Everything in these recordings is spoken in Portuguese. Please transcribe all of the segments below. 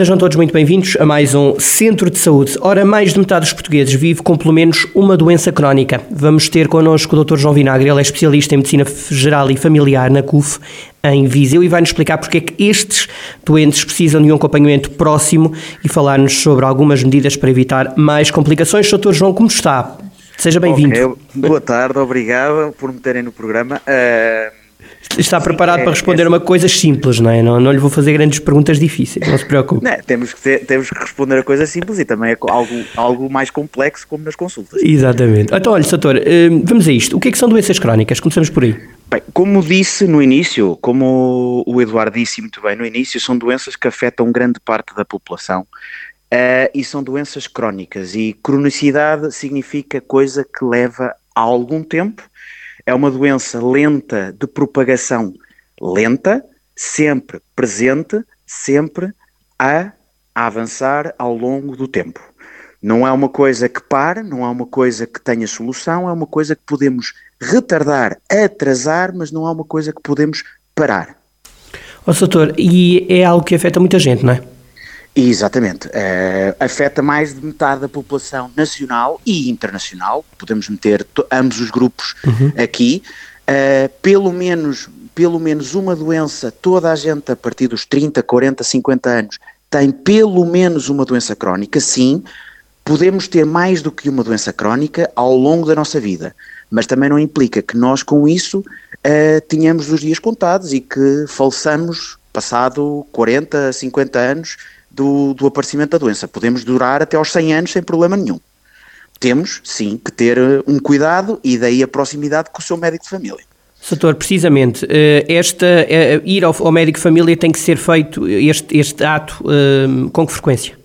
Sejam todos muito bem-vindos a mais um Centro de Saúde. Ora, mais de metade dos portugueses vive com pelo menos uma doença crónica. Vamos ter connosco o Dr. João Vinagre, ele é especialista em Medicina Geral e Familiar na CUF, em Viseu, e vai-nos explicar porque é que estes doentes precisam de um acompanhamento próximo e falar-nos sobre algumas medidas para evitar mais complicações. Dr. João, como está? Seja bem-vindo. Okay. Boa tarde, obrigado por me terem no programa. Uh... Está preparado é, para responder é, uma coisas simples, não é? Não, não lhe vou fazer grandes perguntas difíceis, não se preocupe. Não, temos, que ter, temos que responder a coisas simples e também a algo, algo mais complexo, como nas consultas. Exatamente. Então, olha, doutor, hum, vamos a isto. O que é que são doenças crónicas? Começamos por aí. Bem, como disse no início, como o Eduardo disse muito bem no início, são doenças que afetam grande parte da população. Uh, e são doenças crónicas e cronicidade significa coisa que leva a algum tempo é uma doença lenta de propagação lenta, sempre presente, sempre a, avançar ao longo do tempo. Não é uma coisa que pare, não é uma coisa que tenha solução, é uma coisa que podemos retardar, atrasar, mas não é uma coisa que podemos parar. Ó, oh, doutor, e é algo que afeta muita gente, não é? Exatamente. Uh, afeta mais de metade da população nacional e internacional. Podemos meter ambos os grupos uhum. aqui. Uh, pelo menos pelo menos uma doença, toda a gente a partir dos 30, 40, 50 anos tem pelo menos uma doença crónica, sim, podemos ter mais do que uma doença crónica ao longo da nossa vida, mas também não implica que nós com isso uh, tenhamos os dias contados e que faleçamos passado 40, 50 anos do, do aparecimento da doença. Podemos durar até aos 100 anos sem problema nenhum. Temos, sim, que ter eh, um cuidado e daí a proximidade com o seu médico de família. Doutor, precisamente, eh, esta, eh, ir ao, médico de família tem que ser feito, este, este ato, com que frequência?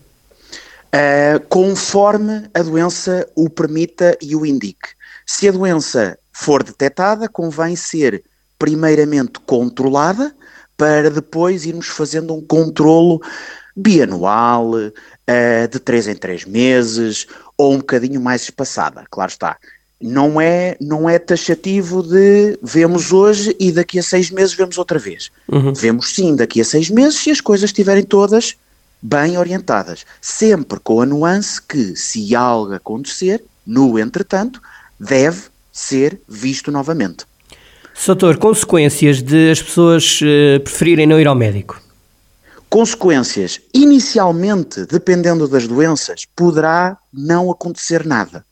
Uh, conforme a doença o permita e o indique. Se a doença for detectada, convém ser primeiramente controlada para depois irmos fazendo um controlo bianual, uh, de três em três meses, ou um bocadinho mais espaçada, claro está. Não é, não é taxativo de vemos hoje e daqui a seis meses vemos outra vez. Uhum. Vemos sim daqui a seis meses se as coisas estiverem todas bem orientadas. Sempre com a nuance que, se algo acontecer, no entretanto, deve ser visto novamente. Soutor, consequências de as pessoas uh, preferirem não ir ao médico? Consequências, inicialmente, dependendo das doenças, poderá não acontecer nada.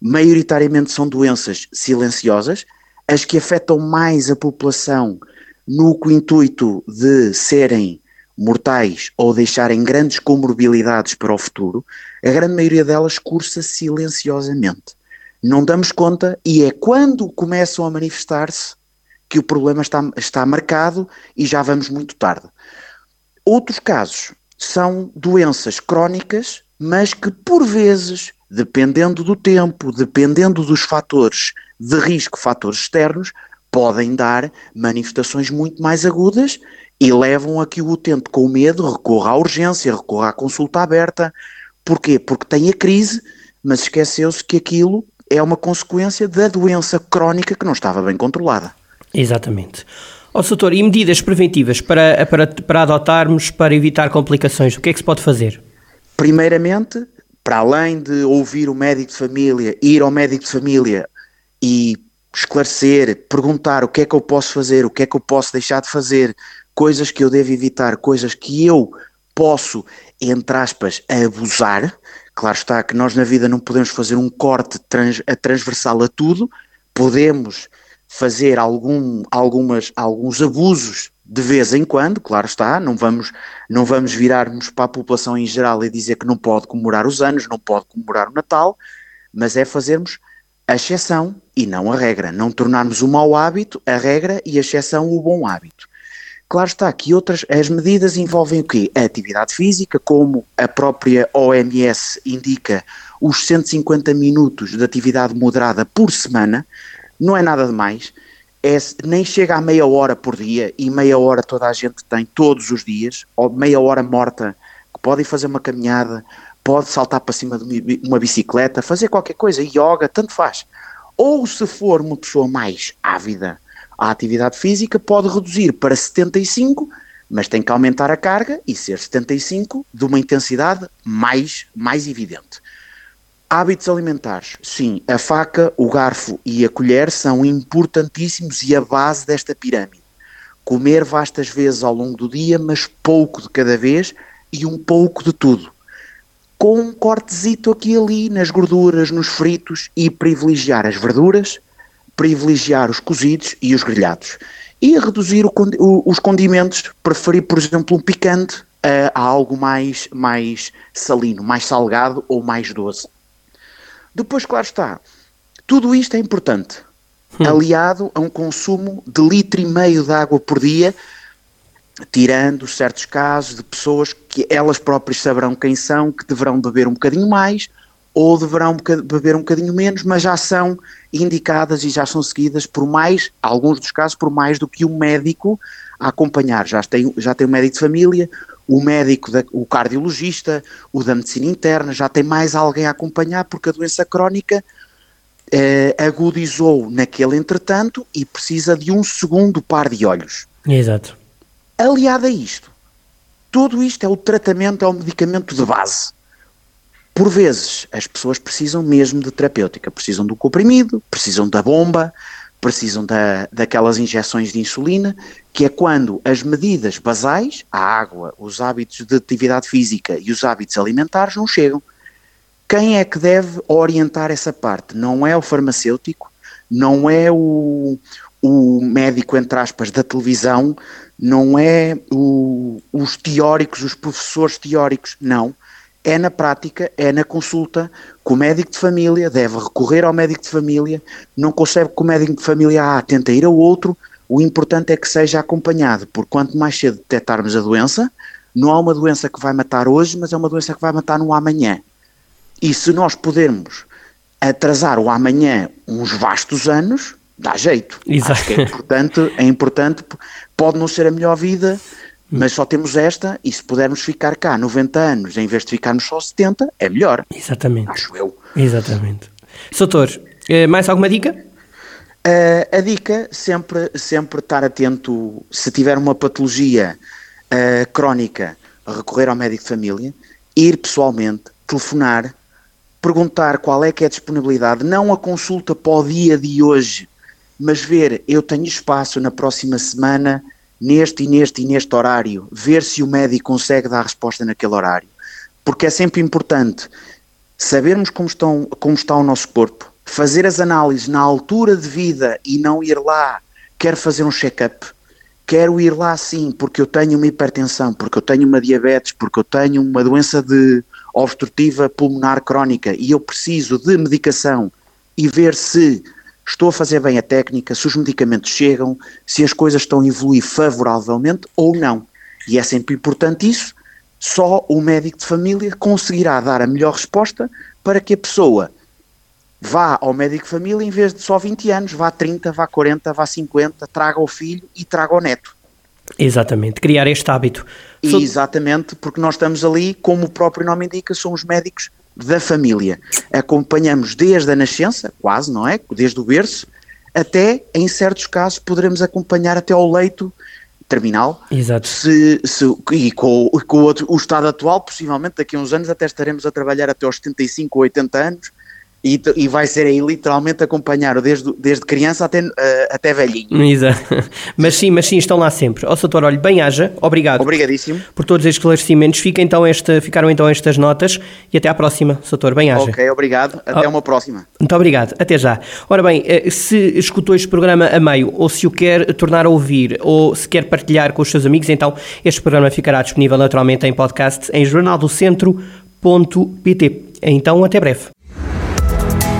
Maioritariamente são doenças silenciosas, as que afetam mais a população no intuito de serem mortais ou deixarem grandes comorbilidades para o futuro, a grande maioria delas cursa silenciosamente. Não damos conta e é quando começam a manifestar-se que o problema está, está marcado e já vamos muito tarde. Outros casos são doenças crónicas, mas que por vezes, dependendo do tempo, dependendo dos fatores de risco, fatores externos, podem dar manifestações muito mais agudas e levam a que o utente com medo recorra à urgência, recorra à consulta aberta. Porquê? Porque tem a crise, mas esqueceu-se que aquilo é uma consequência da doença crónica que não estava bem controlada. Exatamente. Ó, oh, doutor, e medidas preventivas para, para, para adotarmos para evitar complicações? O que é que se pode fazer? Primeiramente, para além de ouvir o médico de família, ir ao médico de família e esclarecer, perguntar o que é que eu posso fazer, o que é que eu posso deixar de fazer, coisas que eu devo evitar, coisas que eu posso, entre aspas, abusar. Claro está que nós na vida não podemos fazer um corte trans, a transversal a tudo, podemos fazer algum, algumas, alguns abusos de vez em quando, claro está, não vamos, não vamos virarmos para a população em geral e dizer que não pode comemorar os anos, não pode comemorar o Natal, mas é fazermos a exceção e não a regra, não tornarmos o mau hábito a regra e a exceção o bom hábito. Claro está que outras, as medidas envolvem o quê? A atividade física, como a própria OMS indica, os 150 minutos de atividade moderada por semana, não é nada demais. é, nem chega a meia hora por dia, e meia hora toda a gente tem todos os dias, ou meia hora morta, que podem fazer uma caminhada, pode saltar para cima de uma bicicleta, fazer qualquer coisa, yoga, tanto faz. Ou se for uma pessoa mais ávida à atividade física, pode reduzir para 75, mas tem que aumentar a carga e ser 75 de uma intensidade mais, mais evidente. Hábitos alimentares. Sim, a faca, o garfo e a colher são importantíssimos e a base desta pirâmide. Comer vastas vezes ao longo do dia, mas pouco de cada vez e um pouco de tudo. Com um cortezito aqui e ali nas gorduras, nos fritos e privilegiar as verduras, privilegiar os cozidos e os grelhados. E reduzir o, os condimentos, preferir, por exemplo, um picante a, a algo mais, mais salino, mais salgado ou mais doce. Depois, claro está, tudo isto é importante, hum. aliado a um consumo de litro e meio de água por dia, tirando certos casos de pessoas que elas próprias saberão quem são, que deverão beber um bocadinho mais ou deverão beber um bocadinho menos, mas já são indicadas e já são seguidas por mais, alguns dos casos, por mais do que um médico a acompanhar. Já tem, já tem um médico de família, o médico, da, o cardiologista, o da medicina interna, já tem mais alguém a acompanhar porque a doença crónica eh, agudizou naquele entretanto e precisa de um segundo par de olhos. Exato. Aliado a isto, tudo isto é o tratamento, é o medicamento de base. Por vezes, as pessoas precisam mesmo de terapêutica, precisam do comprimido, precisam da bomba, precisam da, daquelas injeções de insulina, que é quando as medidas basais, a água, os hábitos de atividade física e os hábitos alimentares não chegam. Quem é que deve orientar essa parte? Não é o farmacêutico, não é o, o médico, entre aspas, da televisão, não é o, os teóricos, os professores teóricos, não é na prática, é na consulta que o médico de família deve recorrer ao médico de família, não consegue que o médico de família A tenta ir ao outro, o importante é que seja acompanhado, porque quanto mais cedo detectarmos a doença, não há uma doença que vai matar hoje, mas é uma doença que vai matar no amanhã. E se nós pudermos atrasar o amanhã uns vastos anos, dá jeito. Exato. Acho que é importante, é importante, pode não ser a melhor vida, mas só temos esta e se pudermos ficar cá 90 anos em vez de ficarmos só 70, é melhor. Exatamente. Acho eu. Exatamente. Soutor, eh, mais alguma dica? Uh, a dica, sempre, sempre estar atento, se tiver uma patologia uh, crónica, recorrer ao médico de família, ir pessoalmente, telefonar, perguntar qual é que é a disponibilidade, não a consulta para o dia de hoje, mas ver, eu tenho espaço na próxima semana neste e neste e neste horário, ver se o médico consegue dar resposta naquele horário. Porque é sempre importante sabermos como, estão, como está o nosso corpo, fazer as análises na altura de vida e não ir lá, quero fazer um check-up, quero ir lá sim, porque eu tenho uma hipertensão, porque eu tenho uma diabetes, porque eu tenho uma doença de obstrutiva pulmonar crónica e eu preciso de medicação e ver se estou a fazer bem a técnica, se os medicamentos chegam, se as coisas estão a evoluir favoravelmente ou não. E é sempre importante isso, só o médico de família conseguirá dar a melhor resposta para que a pessoa vá ao médico de família em vez de só 20 anos, vá 30, vá 40, vá 50, traga o filho e traga o neto. Exatamente, criar este hábito. Exatamente, porque nós estamos ali, como o próprio nome indica, somos médicos da família. Acompanhamos desde a nascença, quase, não é? Desde o berço, até, em certos casos, poderemos acompanhar até ao leito terminal. Exato. Se, se, e com, com o, o estado atual, possivelmente daqui a uns anos até estaremos a trabalhar até aos 75 ou 80 anos e, e vai ser aí literalmente acompanhar desde, desde criança até, uh, até velhinho. Exato. Mas sim, mas sim, estão lá sempre. Ó, Soutor, olha, bem haja, obrigado. Obrigadíssimo. Por todos estes esclarecimentos. Fica então esta, ficaram então estas notas e até à próxima, Soutor, bem haja. Ok, obrigado. Até oh, uma próxima. Muito obrigado. Até já. Ora bem, eh, se escutou este programa a meio ou se o quer tornar a ouvir ou se quer partilhar com os seus amigos, então este programa ficará disponível naturalmente em podcast em jornaldocentro.pt. Então, até breve.